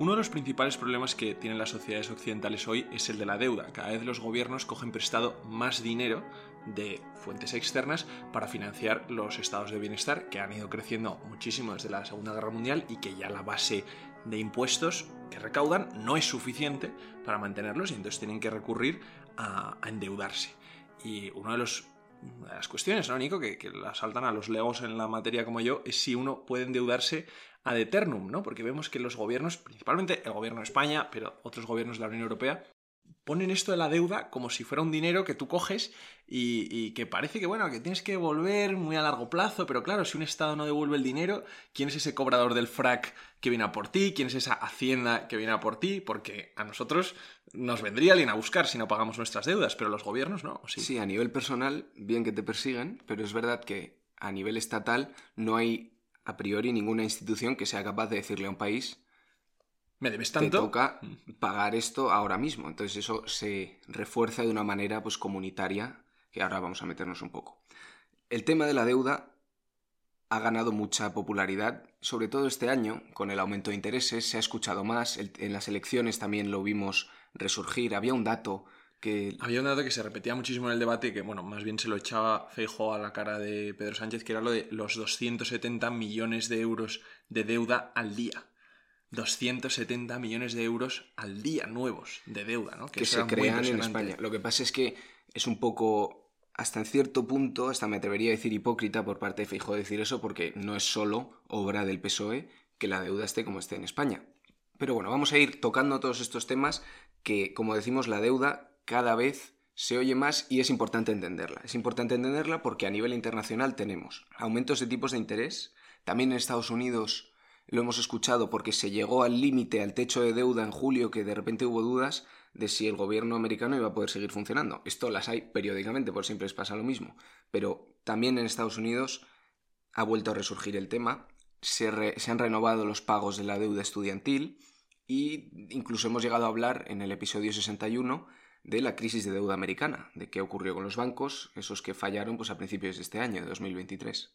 Uno de los principales problemas que tienen las sociedades occidentales hoy es el de la deuda. Cada vez los gobiernos cogen prestado más dinero de fuentes externas para financiar los estados de bienestar que han ido creciendo muchísimo desde la Segunda Guerra Mundial y que ya la base de impuestos que recaudan no es suficiente para mantenerlos y entonces tienen que recurrir a, endeudarse. Y uno de los de las cuestiones, ¿no, Nico? Que, que la saltan a los legos en la materia como yo, es si uno puede endeudarse ad eternum, ¿no? Porque vemos que los gobiernos, principalmente el gobierno de España, pero otros gobiernos de la Unión Europea, ponen esto de la deuda como si fuera un dinero que tú coges y, que parece que, bueno, que tienes que devolver muy a largo plazo, pero claro, si un Estado no devuelve el dinero, ¿quién es ese cobrador del frac que viene a por ti? ¿Quién es esa hacienda que viene a por ti? Porque a nosotros nos vendría alguien a buscar si no pagamos nuestras deudas, pero los gobiernos no. Sí, sí a nivel personal, bien que te persigan, pero es verdad que a nivel estatal no hay a priori ninguna institución que sea capaz de decirle a un país me debes tanto. Te toca pagar esto ahora mismo. Entonces eso se refuerza de una manera pues comunitaria, que ahora vamos a meternos un poco. El tema de la deuda ha ganado mucha popularidad, sobre todo este año, con el aumento de intereses, se ha escuchado más, en las elecciones también lo vimos resurgir, había un dato que... Había un dato que se repetía muchísimo en el debate, que bueno, más bien se lo echaba Feijo a la cara de Pedro Sánchez, que era lo de los 270 millones de euros de deuda al día. 270 millones de euros al día nuevos de deuda, ¿no? Que, se crean en España. Lo que pasa es que es un poco, hasta en cierto punto, hasta me atrevería a decir hipócrita por parte de Feijo decir eso, porque no es solo obra del PSOE que la deuda esté como esté en España. Pero bueno, vamos a ir tocando todos estos temas que, como decimos, la deuda cada vez se oye más y es importante entenderla. Es importante entenderla porque a nivel internacional tenemos aumentos de tipos de interés, también en Estados Unidos lo hemos escuchado porque se llegó al límite, al techo de deuda en julio, que de repente hubo dudas de si el gobierno americano iba a poder seguir funcionando. Esto las hay periódicamente, por siempre les pasa lo mismo. Pero también en Estados Unidos ha vuelto a resurgir el tema, se, se han renovado los pagos de la deuda estudiantil y incluso hemos llegado a hablar en el episodio 61 de la crisis de deuda americana, de qué ocurrió con los bancos, esos que fallaron pues, a principios de este año, de 2023.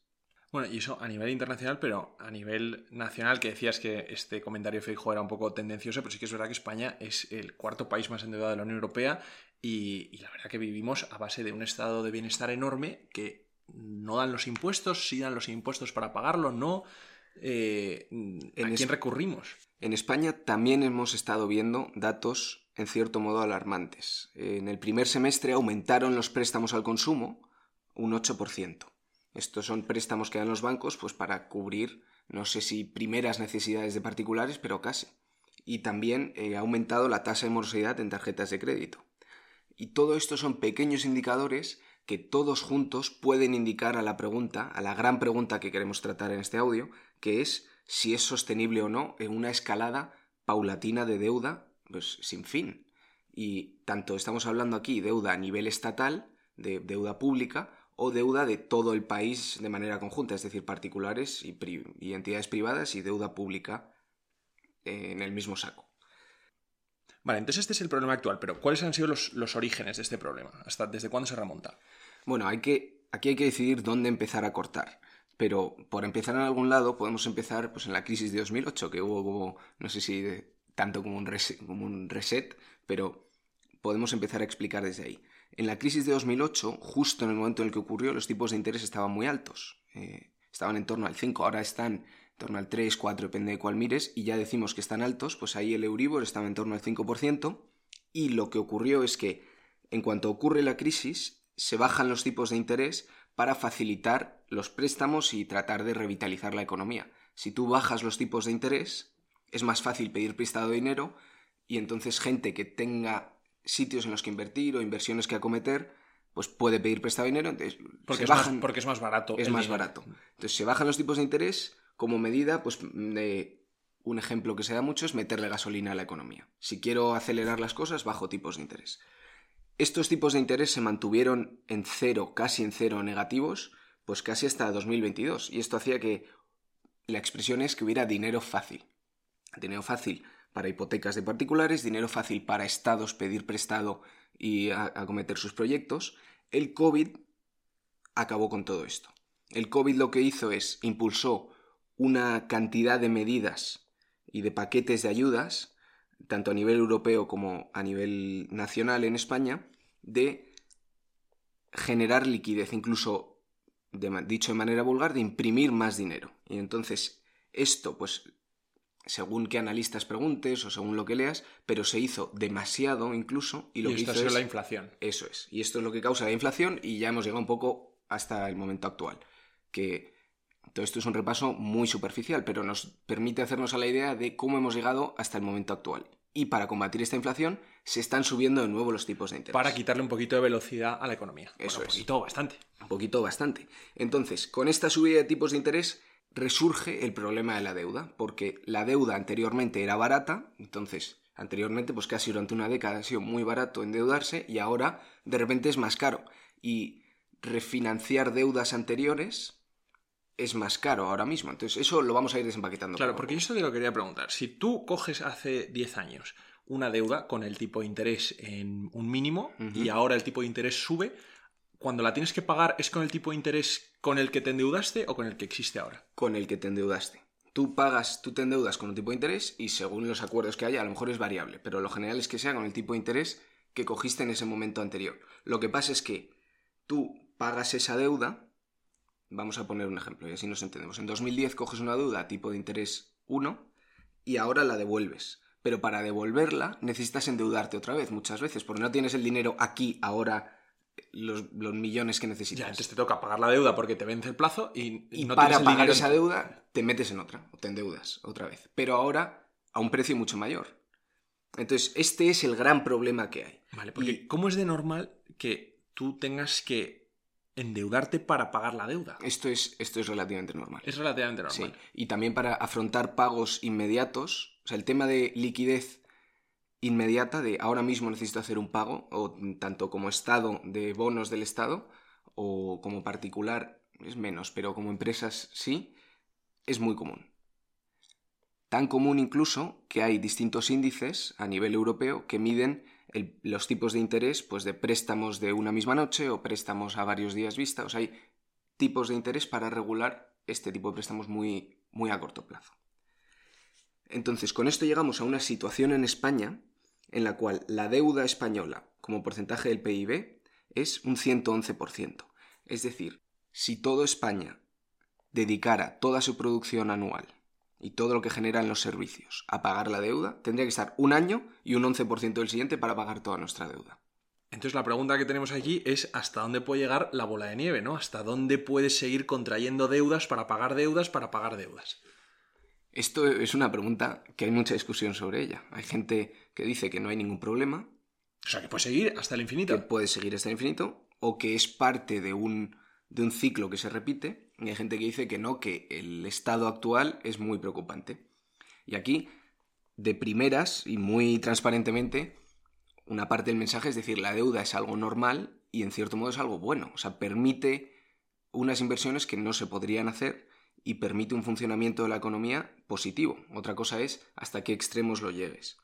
Bueno, y eso a nivel internacional, pero a nivel nacional, que decías que este comentario de Feijóo era un poco tendencioso, pero sí que es verdad que España es el cuarto país más endeudado de la Unión Europea y, la verdad que vivimos a base de un estado de bienestar enorme que no dan los impuestos, sí dan los impuestos para pagarlo, no. Eh, ¿A quién recurrimos? En España también hemos estado viendo datos en cierto modo alarmantes. En el primer semestre aumentaron los préstamos al consumo un 8%. Estos son préstamos que dan los bancos pues para cubrir, no sé si primeras necesidades de particulares, pero casi. Y también eh, ha aumentado la tasa de morosidad en tarjetas de crédito. Y todo esto son pequeños indicadores que todos juntos pueden indicar a la pregunta, a la gran pregunta que queremos tratar en este audio, que es si es sostenible o no en una escalada paulatina de deuda pues sin fin. Y tanto estamos hablando aquí deuda a nivel estatal, de deuda pública, o deuda de todo el país de manera conjunta, es decir, particulares y, entidades privadas y deuda pública en el mismo saco. Vale, entonces este es el problema actual, pero ¿cuáles han sido los, orígenes de este problema? ¿Hasta desde cuándo se remonta? Bueno, hay que, aquí hay que decidir dónde empezar a cortar. Pero por empezar en algún lado, podemos empezar pues, en la crisis de 2008, que hubo, no sé si tanto como un, como un reset, pero podemos empezar a explicar desde ahí. En la crisis de 2008, justo en el momento en el que ocurrió, los tipos de interés estaban muy altos. Eh, estaban en torno al 5, ahora están en torno al 3, 4, depende de cuál mires, y ya decimos que están altos, pues ahí el Euribor estaba en torno al 5%, y lo que ocurrió es que en cuanto ocurre la crisis, se bajan los tipos de interés para facilitar los préstamos y tratar de revitalizar la economía. Si tú bajas los tipos de interés, es más fácil pedir prestado dinero y entonces gente que tenga sitios en los que invertir o inversiones que acometer, pues puede pedir prestado dinero. Entonces porque, es más, porque es más barato. Es más barato. Entonces se bajan los tipos de interés como medida, pues de un ejemplo que se da mucho es meterle gasolina a la economía. Si quiero acelerar las cosas, bajo tipos de interés. Estos tipos de interés se mantuvieron en cero, casi en cero negativos, pues casi hasta 2022. Y esto hacía que la expresión es que hubiera dinero fácil. Dinero fácil para hipotecas de particulares, dinero fácil para estados pedir prestado y acometer sus proyectos, el COVID acabó con todo esto. El COVID lo que hizo es impulsó una cantidad de medidas y de paquetes de ayudas, tanto a nivel europeo como a nivel nacional en España, de generar liquidez, incluso, dicho de manera vulgar, de imprimir más dinero. Y entonces esto, pues, según qué analistas preguntes o según lo que leas, pero se hizo demasiado incluso y lo que esto hizo es la inflación. Eso es. Y esto es lo que causa la inflación y ya hemos llegado un poco hasta el momento actual. Que todo esto es un repaso muy superficial, pero nos permite hacernos a la idea de cómo hemos llegado hasta el momento actual. Y para combatir esta inflación se están subiendo de nuevo los tipos de interés. Para quitarle un poquito de velocidad a la economía. Eso Un es. poquito, bastante. Un poquito bastante. Entonces, con esta subida de tipos de interés resurge el problema de la deuda, porque la deuda anteriormente era barata, entonces anteriormente pues casi durante una década ha sido muy barato endeudarse y ahora de repente es más caro. Y refinanciar deudas anteriores es más caro ahora mismo. Entonces eso lo vamos a ir desempaquetando. Claro, porque yo te lo quería preguntar. Si tú coges hace 10 años una deuda con el tipo de interés en un mínimo y ahora el tipo de interés sube, cuando la tienes que pagar, ¿es con el tipo de interés con el que te endeudaste o con el que existe ahora? con el que te endeudaste. Tú pagas, tú te endeudas con un tipo de interés y según los acuerdos que haya, a lo mejor es variable, pero lo general es que sea con el tipo de interés que cogiste en ese momento anterior. Lo que pasa es que tú pagas esa deuda, vamos a poner un ejemplo y así nos entendemos. En 2010 coges una deuda tipo de interés 1 y ahora la devuelves. Pero para devolverla necesitas endeudarte otra vez muchas veces, porque no tienes el dinero aquí, ahora, los, los millones que necesitas. Ya, entonces te toca pagar la deuda porque te vence el plazo y, Y no para tienes el pagar dinero esa deuda, te metes en otra, o te endeudas otra vez. Pero ahora a un precio mucho mayor. Entonces, este es el gran problema que hay. Vale, porque Y- ¿cómo es de normal que tú tengas que endeudarte para pagar la deuda? Esto es, esto es relativamente normal. Es relativamente Sí. normal. Y también para afrontar pagos inmediatos. O sea, el tema de liquidez inmediata, de ahora mismo necesito hacer un pago, o tanto como Estado de bonos del Estado, o como particular es menos, pero como empresas sí, es muy común. Tan común incluso que hay distintos índices a nivel europeo que miden los tipos de interés pues de préstamos de una misma noche o préstamos a varios días vista. O sea, hay tipos de interés para regular este tipo de préstamos muy, muy a corto plazo. Entonces, con esto llegamos a una situación en España en la cual la deuda española como porcentaje del PIB es un 111%. Es decir, si todo España dedicara toda su producción anual y todo lo que generan los servicios a pagar la deuda, tendría que estar un año y un 11% del siguiente para pagar toda nuestra deuda. Entonces la pregunta que tenemos aquí es hasta dónde puede llegar la bola de nieve, ¿no? Hasta dónde puedes seguir contrayendo deudas para pagar deudas para pagar deudas. Esto es una pregunta que hay mucha discusión sobre ella. Hay gente que dice que no hay ningún problema, O sea, que puedes seguir hasta el infinito. que puede seguir hasta el infinito, o que es parte de un, de un ciclo que se repite, y hay gente que dice que no, que el estado actual es muy preocupante. Y aquí, de primeras y muy transparentemente, una parte del mensaje es decir, la deuda es algo normal y en cierto modo es algo bueno, o sea, permite unas inversiones que no se podrían hacer y permite un funcionamiento de la economía positivo. Otra cosa es hasta qué extremos lo llegues.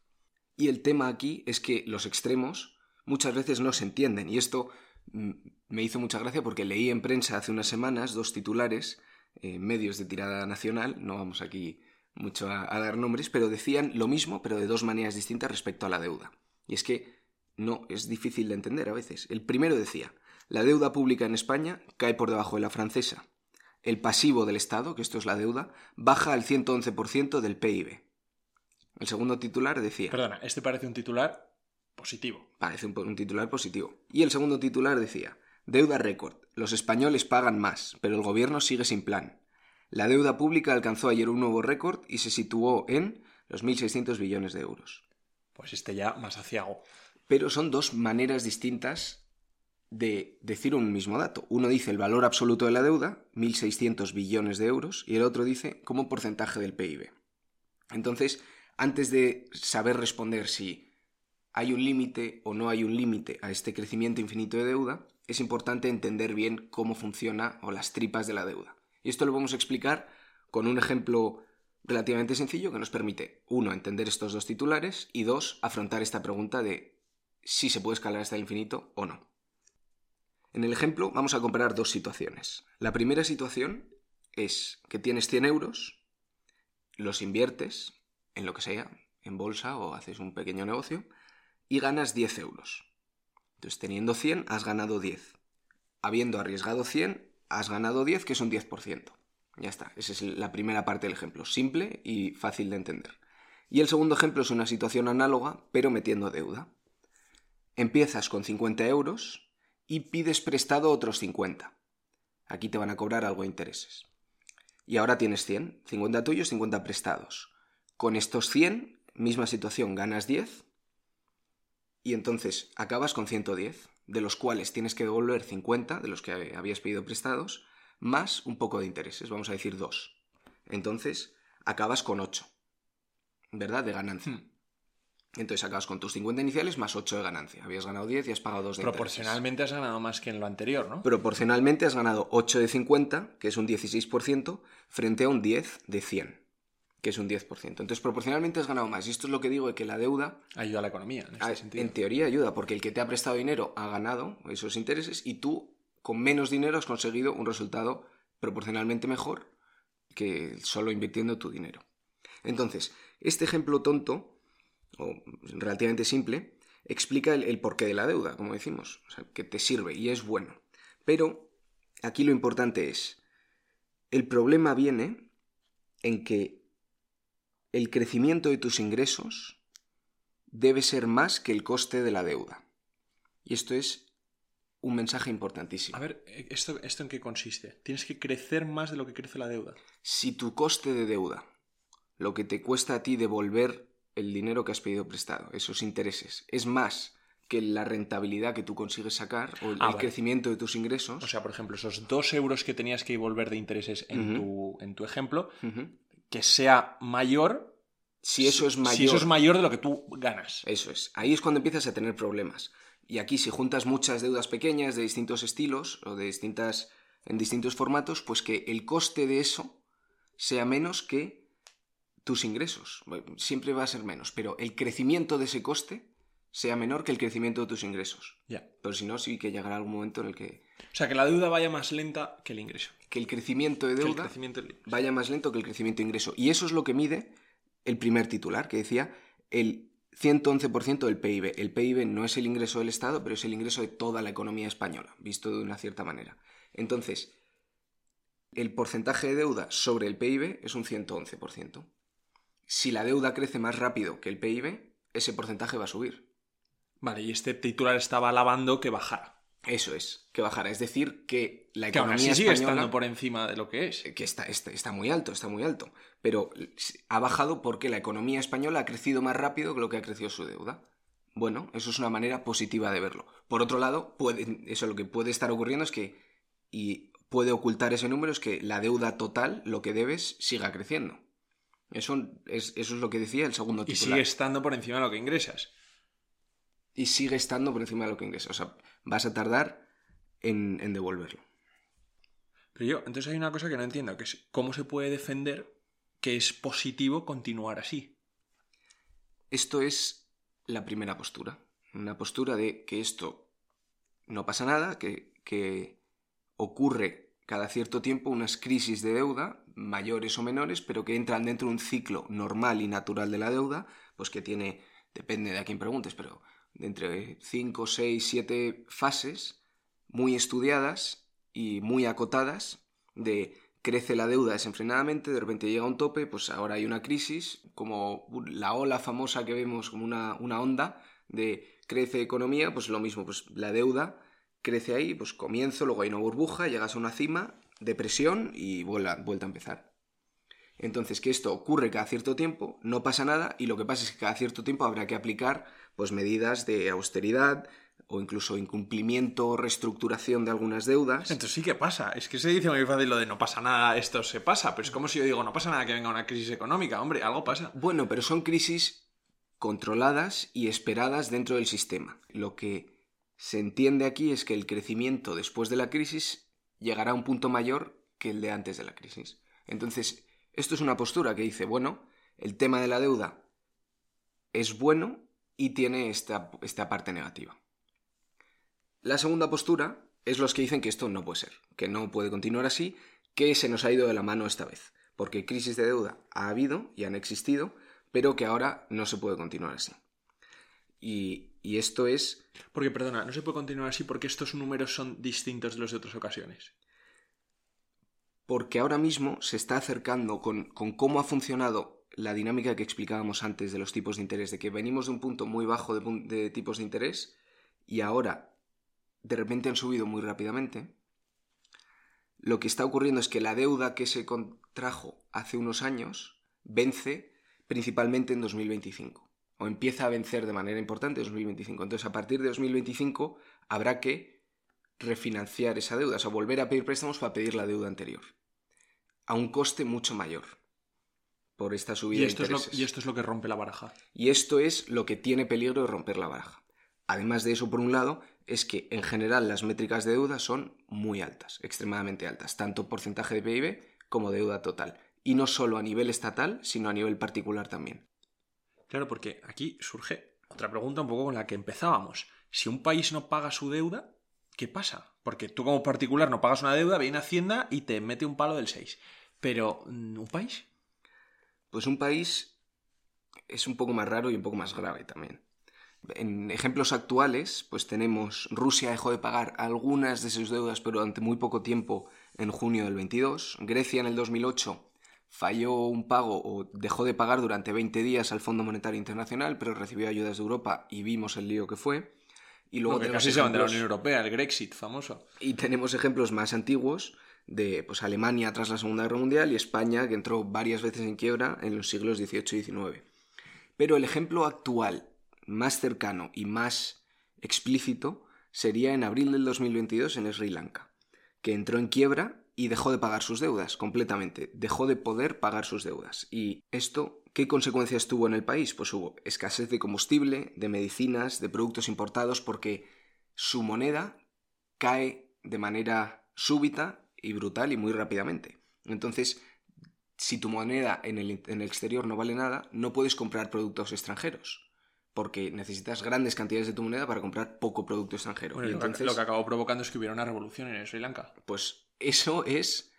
Y el tema aquí es que los extremos muchas veces no se entienden. Y esto mm, me hizo mucha gracia porque leí en prensa hace unas semanas dos titulares, eh, medios de tirada nacional, no vamos aquí mucho a, a dar nombres, pero decían lo mismo, pero de dos maneras distintas respecto a la deuda. Y es que no es difícil de entender a veces. El primero decía, la deuda pública en España cae por debajo de la francesa. El pasivo del Estado, que esto es la deuda, baja al 111% del PIB. El segundo titular decía... Perdona, este parece un titular positivo. Parece un, un titular positivo. Y el segundo titular decía, deuda récord. Los españoles pagan más, pero el gobierno sigue sin plan. La deuda pública alcanzó ayer un nuevo récord y se situó en los 1.600 billones de euros. Pues este ya más aciago. Pero son dos maneras distintas de decir un mismo dato. Uno dice el valor absoluto de la deuda, 1.600 billones de euros, y el otro dice como porcentaje del PIB. Entonces, antes de saber responder si hay un límite o no hay un límite a este crecimiento infinito de deuda, es importante entender bien cómo funciona o las tripas de la deuda. Y esto lo vamos a explicar con un ejemplo relativamente sencillo que nos permite, uno, entender estos dos titulares y dos, afrontar esta pregunta de si se puede escalar hasta el infinito o no. En el ejemplo vamos a comparar dos situaciones. La primera situación es que tienes 100 euros, los inviertes en lo que sea, en bolsa o haces un pequeño negocio, y ganas 10 euros. Entonces, teniendo 100, has ganado 10. Habiendo arriesgado 100, has ganado 10, que es un 10%. Ya está, esa es la primera parte del ejemplo, simple y fácil de entender. Y el segundo ejemplo es una situación análoga, pero metiendo deuda. Empiezas con 50 euros y pides prestado otros 50. Aquí te van a cobrar algo de intereses. Y ahora tienes 100, 50 tuyos, 50 prestados. Con estos 100, misma situación, ganas 10 y entonces acabas con 110, de los cuales tienes que devolver 50 de los que habías pedido prestados, más un poco de intereses, vamos a decir 2. Entonces acabas con 8, ¿verdad? De ganancia. Hmm. Entonces acabas con tus 50 iniciales más 8 de ganancia. Habías ganado 10 y has pagado 2 de Proporcionalmente has ganado más que en lo anterior, ¿no? Proporcionalmente has ganado 8 de 50, que es un 16%, frente a un 10 de 100, que es un 10%. Entonces proporcionalmente has ganado más. Y esto es lo que digo de que la deuda... Ayuda a la economía, en este Ah, sentido. En teoría ayuda, porque el que te ha prestado dinero ha ganado esos intereses y tú, con menos dinero, has conseguido un resultado proporcionalmente mejor que solo invirtiendo tu dinero. Entonces, este ejemplo tonto, o relativamente simple, explica el, el porqué de la deuda, como decimos, o sea, que te sirve y es bueno. Pero aquí lo importante es, el problema viene en que el crecimiento de tus ingresos debe ser más que el coste de la deuda. Y esto es un mensaje importantísimo. A ver, ¿esto, ¿esto en qué consiste? Tienes que crecer más de lo que crece la deuda. Si tu coste de deuda, lo que te cuesta a ti devolver el dinero que has pedido prestado, esos intereses, es más que la rentabilidad que tú consigues sacar o el, Ah, vale. crecimiento de tus ingresos, O sea, por ejemplo, esos dos euros que tenías que devolver de intereses en, tu, en tu ejemplo. Que sea mayor. si eso es mayor, Si eso es mayor de lo que tú ganas. Eso es. Ahí es cuando empiezas a tener problemas. Y aquí si juntas muchas deudas pequeñas de distintos estilos o de distintas en distintos formatos, pues que el coste de eso sea menos que tus ingresos. Bueno, Siempre va a ser menos, pero el crecimiento de ese coste sea menor que el crecimiento de tus ingresos. Ya. Pero si no, sí que llegará algún momento en el que, O sea, que la deuda vaya más lenta que el ingreso. Que el crecimiento de deuda crecimiento vaya más lento que el crecimiento de ingreso. Y eso es lo que mide el primer titular, que decía el 111% del PIB. El PIB no es el ingreso del Estado, pero es el ingreso de toda la economía española, visto de una cierta manera. Entonces, el porcentaje de deuda sobre el PIB es un 111%. Si la deuda crece más rápido que el PIB, ese porcentaje va a subir. Vale, y este titular estaba alabando que bajara. Eso es, que bajará. Es decir, que la Que aún economía así sigue española... estando por encima de lo que es. que está, está, está muy alto, está muy alto. Pero ha bajado porque la economía española ha crecido más rápido que lo que ha crecido su deuda. Bueno, eso es una manera positiva de verlo. Por otro lado, puede, eso lo que puede estar ocurriendo es que, y puede ocultar ese número, es que la deuda total, lo que debes, siga creciendo. Eso es, eso es lo que decía el segundo Y titular. sigue estando por encima de lo que ingresas. Y sigue estando por encima de lo que ingresas. O sea, vas a tardar en, en devolverlo. Pero yo, entonces hay una cosa que no entiendo, que es cómo se puede defender que es positivo continuar así. Esto es la primera postura. Una postura de que esto no pasa nada, que, que ocurre cada cierto tiempo unas crisis de deuda, mayores o menores, pero que entran dentro de un ciclo normal y natural de la deuda, pues que tiene, depende de a quién preguntes, pero de entre 5, 6, 7 fases muy estudiadas y muy acotadas de crece la deuda desenfrenadamente, de repente llega a un tope, pues ahora hay una crisis, como la ola famosa que vemos como una, una onda de crece economía, pues lo mismo, pues la deuda crece ahí, pues comienzo, luego hay una burbuja, llegas a una cima, depresión y vuelta, vuelta a empezar. Entonces, que esto ocurre cada cierto tiempo, no pasa nada, y lo que pasa es que cada cierto tiempo habrá que aplicar pues medidas de austeridad o incluso incumplimiento o reestructuración de algunas deudas. Entonces sí que pasa. Es que se dice muy fácil lo de no pasa nada, esto se pasa. Pero es como si yo digo, no pasa nada que venga una crisis económica. Hombre, algo pasa. Bueno, pero son crisis controladas y esperadas dentro del sistema. Lo que se entiende aquí es que el crecimiento después de la crisis llegará a un punto mayor que el de antes de la crisis. Entonces, esto es una postura que dice, bueno, el tema de la deuda es bueno y tiene esta, esta parte negativa. La segunda postura es los que dicen que esto no puede ser, que no puede continuar así, que se nos ha ido de la mano esta vez, porque crisis de deuda ha habido y han existido, pero que ahora no se puede continuar así. Y, y esto es... Porque, perdona, no se puede continuar así porque estos números son distintos de los de otras ocasiones. Porque ahora mismo se está acercando con, cómo ha funcionado la dinámica que explicábamos antes de los tipos de interés, de que venimos de un punto muy bajo de, de tipos de interés y ahora de repente han subido muy rápidamente. Lo que está ocurriendo es que la deuda que se contrajo hace unos años vence principalmente en 2025 o empieza a vencer de manera importante en 2025. Entonces, a partir de 2025 habrá que refinanciar esa deuda, o sea, volver a pedir préstamos para pedir la deuda anterior, a un coste mucho mayor por esta subida Y de esto, es lo, intereses. y esto es lo que rompe la baraja. Y esto es lo que tiene peligro de romper la baraja. Además de eso, por un lado, es que en general las métricas de deuda son muy altas, extremadamente altas, tanto porcentaje de PIB como deuda total. Y no solo a nivel estatal, sino a nivel particular también. Claro, porque aquí surge otra pregunta un poco con la que empezábamos. Si un país no paga su deuda, ¿qué pasa? Porque tú como particular no pagas una deuda, viene Hacienda y te mete un palo del 6. Pero, mm, ¿un país? Pues un país es un poco más raro y un poco más grave también. En ejemplos actuales, pues tenemos Rusia dejó de pagar algunas de sus deudas, pero durante muy poco tiempo en junio del 22. Grecia en el 2008 falló un pago o dejó de pagar durante 20 días al Fondo Monetario Internacional, pero recibió ayudas de Europa y vimos el lío que fue. Y luego casi se van de la Unión Europea, el Grexit famoso. y tenemos ejemplos más antiguos de pues, Alemania tras la Segunda Guerra Mundial y España, que entró varias veces en quiebra en los siglos XVIII y XIX. Pero el ejemplo actual, más cercano y más explícito, sería en abril del 2022 en Sri Lanka, que entró en quiebra y dejó de pagar sus deudas completamente, dejó de poder pagar sus deudas. ¿Y esto qué consecuencias tuvo en el país? Pues hubo escasez de combustible, de medicinas, de productos importados, porque su moneda cae de manera súbita y brutal y muy rápidamente. Entonces, si tu moneda en el, en el exterior no vale nada, no puedes comprar productos extranjeros. Porque necesitas grandes cantidades de tu moneda para comprar poco producto extranjero. Bueno, y entonces, lo que acabó provocando es que hubiera una revolución en Sri Lanka. pues eso es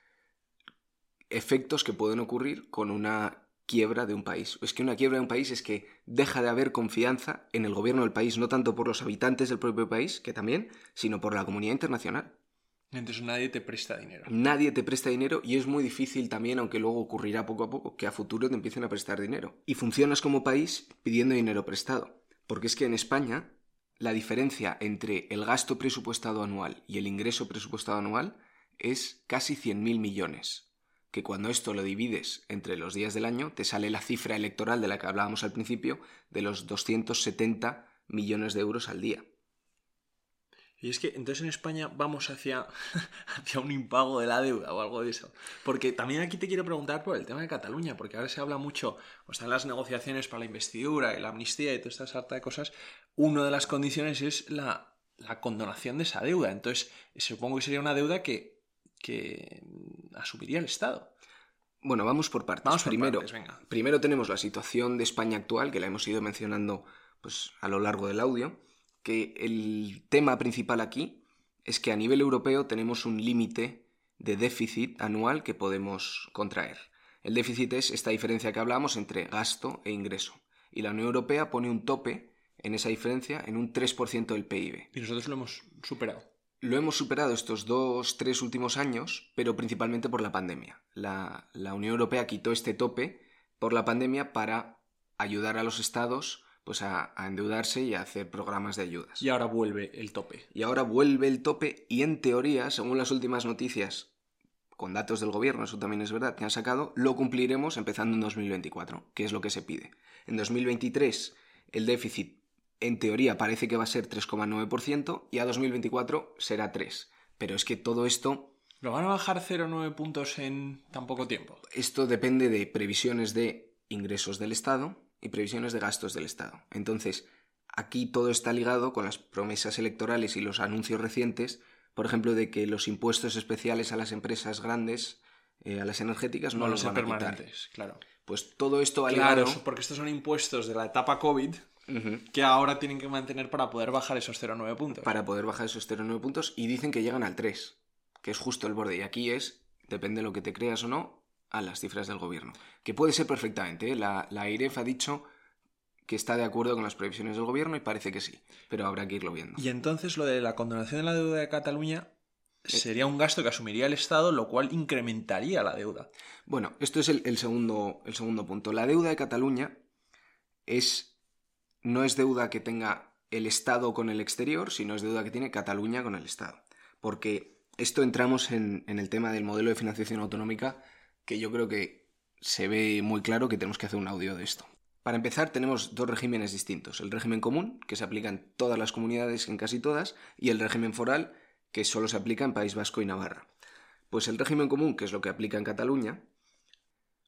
efectos que pueden ocurrir con una quiebra de un país. Es que una quiebra de un país es que deja de haber confianza en el gobierno del país, no tanto por los habitantes del propio país, que también, sino por la comunidad internacional. Entonces nadie te presta dinero. Nadie te presta dinero y es muy difícil también, aunque luego ocurrirá poco a poco, que a futuro te empiecen a prestar dinero. Y funcionas como país pidiendo dinero prestado. Porque es que en España la diferencia entre el gasto presupuestado anual y el ingreso presupuestado anual es casi 100.000 millones. Que cuando esto lo divides entre los días del año, te sale la cifra electoral de la que hablábamos al principio, de los 270 millones de euros al día. Y es que entonces en España vamos hacia, hacia un impago de la deuda o algo de eso. Porque también aquí te quiero preguntar por el tema de Cataluña, porque ahora se habla mucho, o están las negociaciones para la investidura y la amnistía y toda esta sarta de cosas. Una de las condiciones es la, la condonación de esa deuda. Entonces, supongo que sería una deuda que, que asumiría el Estado. Bueno, vamos por partes. Vamos por primero, partes, venga. primero tenemos la situación de España actual, que la hemos ido mencionando pues, a lo largo del audio, que el tema principal aquí es que a nivel europeo tenemos un límite de déficit anual que podemos contraer. El déficit es esta diferencia que hablamos entre gasto e ingreso. Y la Unión Europea pone un tope en esa diferencia en un 3% del PIB. Y nosotros lo hemos superado. Lo hemos superado estos dos, tres últimos años, pero principalmente por la pandemia. La, la, Unión Europea quitó este tope por la pandemia para ayudar a los estados pues a, a, endeudarse y a hacer programas de ayudas. Y ahora vuelve el tope. Y ahora vuelve el tope y en teoría, según las últimas noticias, con datos del gobierno, eso también es verdad, que han sacado, lo cumpliremos empezando en 2024, que es lo que se pide. En 2023 el déficit en teoría parece que va a ser 3,9% y a 2024 será 3%. Pero es que todo esto... ¿Lo van a bajar 0,9 puntos en tan poco tiempo? Esto depende de previsiones de ingresos del Estado y previsiones de gastos del Estado. Entonces, aquí todo está ligado con las promesas electorales y los anuncios recientes, por ejemplo, de que los impuestos especiales a las empresas grandes, eh, a las energéticas, no, no los van a permanentes, quitar. claro. Pues todo esto ha claro, ligado... porque estos son impuestos de la etapa COVID que ahora tienen que mantener para poder bajar esos 0,9 puntos. Para poder bajar esos 0,9 puntos y dicen que llegan al 3, que es justo el borde. Y aquí es, depende de lo que te creas o no, a las cifras del gobierno. Que puede ser perfectamente. ¿eh? La, la AIREF ha dicho que está de acuerdo con las previsiones del gobierno y parece que sí, pero habrá que irlo viendo. Y entonces lo de la condonación de la deuda de Cataluña sería un gasto que asumiría el Estado, lo cual incrementaría la deuda. Bueno, esto es el, segundo, el segundo punto. La deuda de Cataluña es, no es deuda que tenga el Estado con el exterior, sino es deuda que tiene Cataluña con el Estado. Porque esto entramos en, en el tema del modelo de financiación autonómica, que yo creo que se ve muy claro que tenemos que hacer un audio de esto. Para empezar, tenemos dos regímenes distintos. El régimen común, que se aplica en todas las comunidades, en casi todas, y el régimen foral, que solo se aplica en País Vasco y Navarra. Pues el régimen común, que es lo que aplica en Cataluña,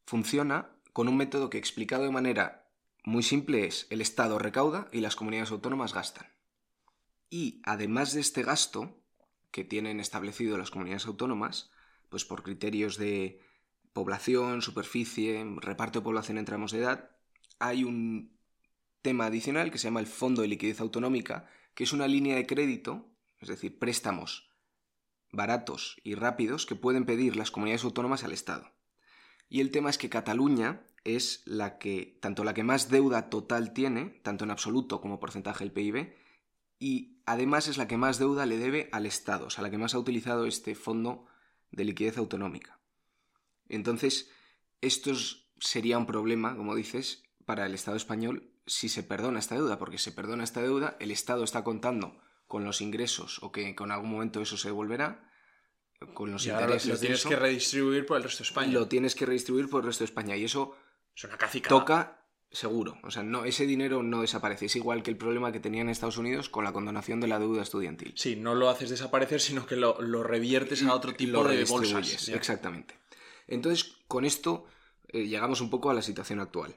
funciona con un método que explicado de manera muy simple es el Estado recauda y las comunidades autónomas gastan. Y además de este gasto que tienen establecido las comunidades autónomas, pues por criterios de población, superficie, reparto de población en tramos de edad, hay un tema adicional que se llama el Fondo de Liquidez Autonómica, que es una línea de crédito, es decir, préstamos baratos y rápidos que pueden pedir las comunidades autónomas al Estado. Y el tema es que Cataluña es la que, tanto la que más deuda total tiene, tanto en absoluto como porcentaje del PIB, y además es la que más deuda le debe al Estado, o sea, la que más ha utilizado este fondo de liquidez autonómica. Entonces, esto sería un problema, como dices, para el Estado español si se perdona esta deuda, porque se perdona esta deuda, el Estado está contando con los ingresos o que con algún momento eso se devolverá, con los intereses. Lo tienes que redistribuir por el resto de España. Lo tienes que redistribuir por el resto de España y eso es una toca seguro. O sea, no, ese dinero no desaparece. Es igual que el problema que tenían en Estados Unidos con la condonación de la deuda estudiantil. Sí, no lo haces desaparecer, sino que lo, reviertes a otro tipo de bolsas. Exactamente. Entonces, con esto eh, llegamos un poco a la situación actual.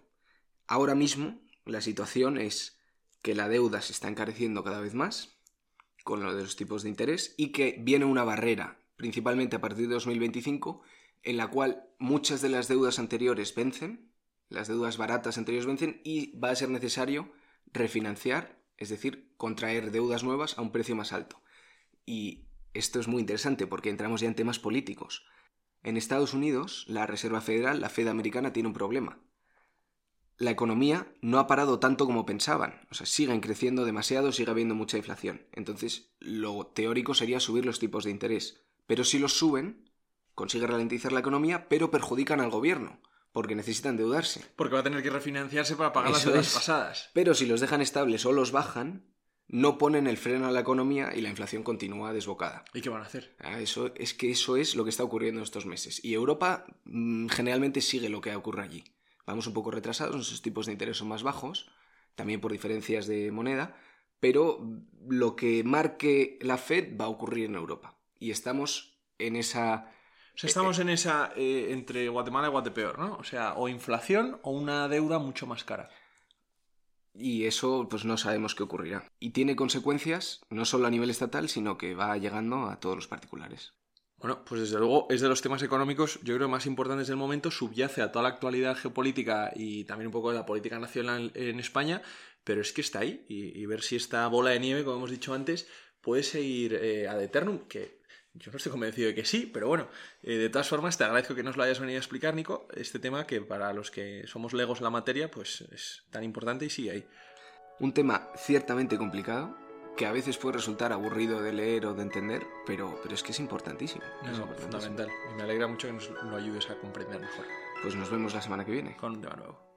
Ahora mismo la situación es que la deuda se está encareciendo cada vez más con lo de los tipos de interés y que viene una barrera, principalmente a partir de 2025, en la cual muchas de las deudas anteriores vencen, las deudas baratas anteriores vencen y va a ser necesario refinanciar, es decir, contraer deudas nuevas a un precio más alto. Y esto es muy interesante porque entramos ya en temas políticos. En Estados Unidos, la Reserva Federal, la Fed americana, tiene un problema la economía no ha parado tanto como pensaban. O sea, siguen creciendo demasiado, sigue habiendo mucha inflación. Entonces, lo teórico sería subir los tipos de interés. Pero si los suben, consigue ralentizar la economía, pero perjudican al gobierno, porque necesitan endeudarse. Porque va a tener que refinanciarse para pagar las deudas pasadas. Pero si los dejan estables o los bajan, no ponen el freno a la economía y la inflación continúa desbocada. ¿Y qué van a hacer? Ah, eso, es que eso es lo que está ocurriendo estos meses. Y Europa mm, generalmente sigue lo que ocurre allí. Vamos un poco retrasados, nuestros tipos de interés son más bajos, también por diferencias de moneda, pero lo que marque la Fed va a ocurrir en Europa. Y estamos en esa... O sea, estamos en esa eh, entre Guatemala y Guatepeor, ¿no? O sea, o inflación o una deuda mucho más cara. Y eso, pues no sabemos qué ocurrirá. Y tiene consecuencias no solo a nivel estatal, sino que va llegando a todos los particulares. Bueno, pues desde luego es de los temas económicos, yo creo, más importantes del momento, subyace a toda la actualidad geopolítica y también un poco de la política nacional en España, pero es que está ahí y, ver si esta bola de nieve, como hemos dicho antes, puede seguir eh, ad eternum, que yo no estoy convencido de que sí, pero bueno, eh, de todas formas te agradezco que nos lo hayas venido a explicar, Nico, este tema que para los que somos legos en la materia, pues es tan importante y sigue ahí. Un tema ciertamente complicado, que a veces puede resultar aburrido de leer o de entender, pero, pero es que es importantísimo. es fundamental. Y me alegra mucho que nos lo ayudes a comprender mejor. Pues nos vemos la semana que viene. Con un tema nuevo.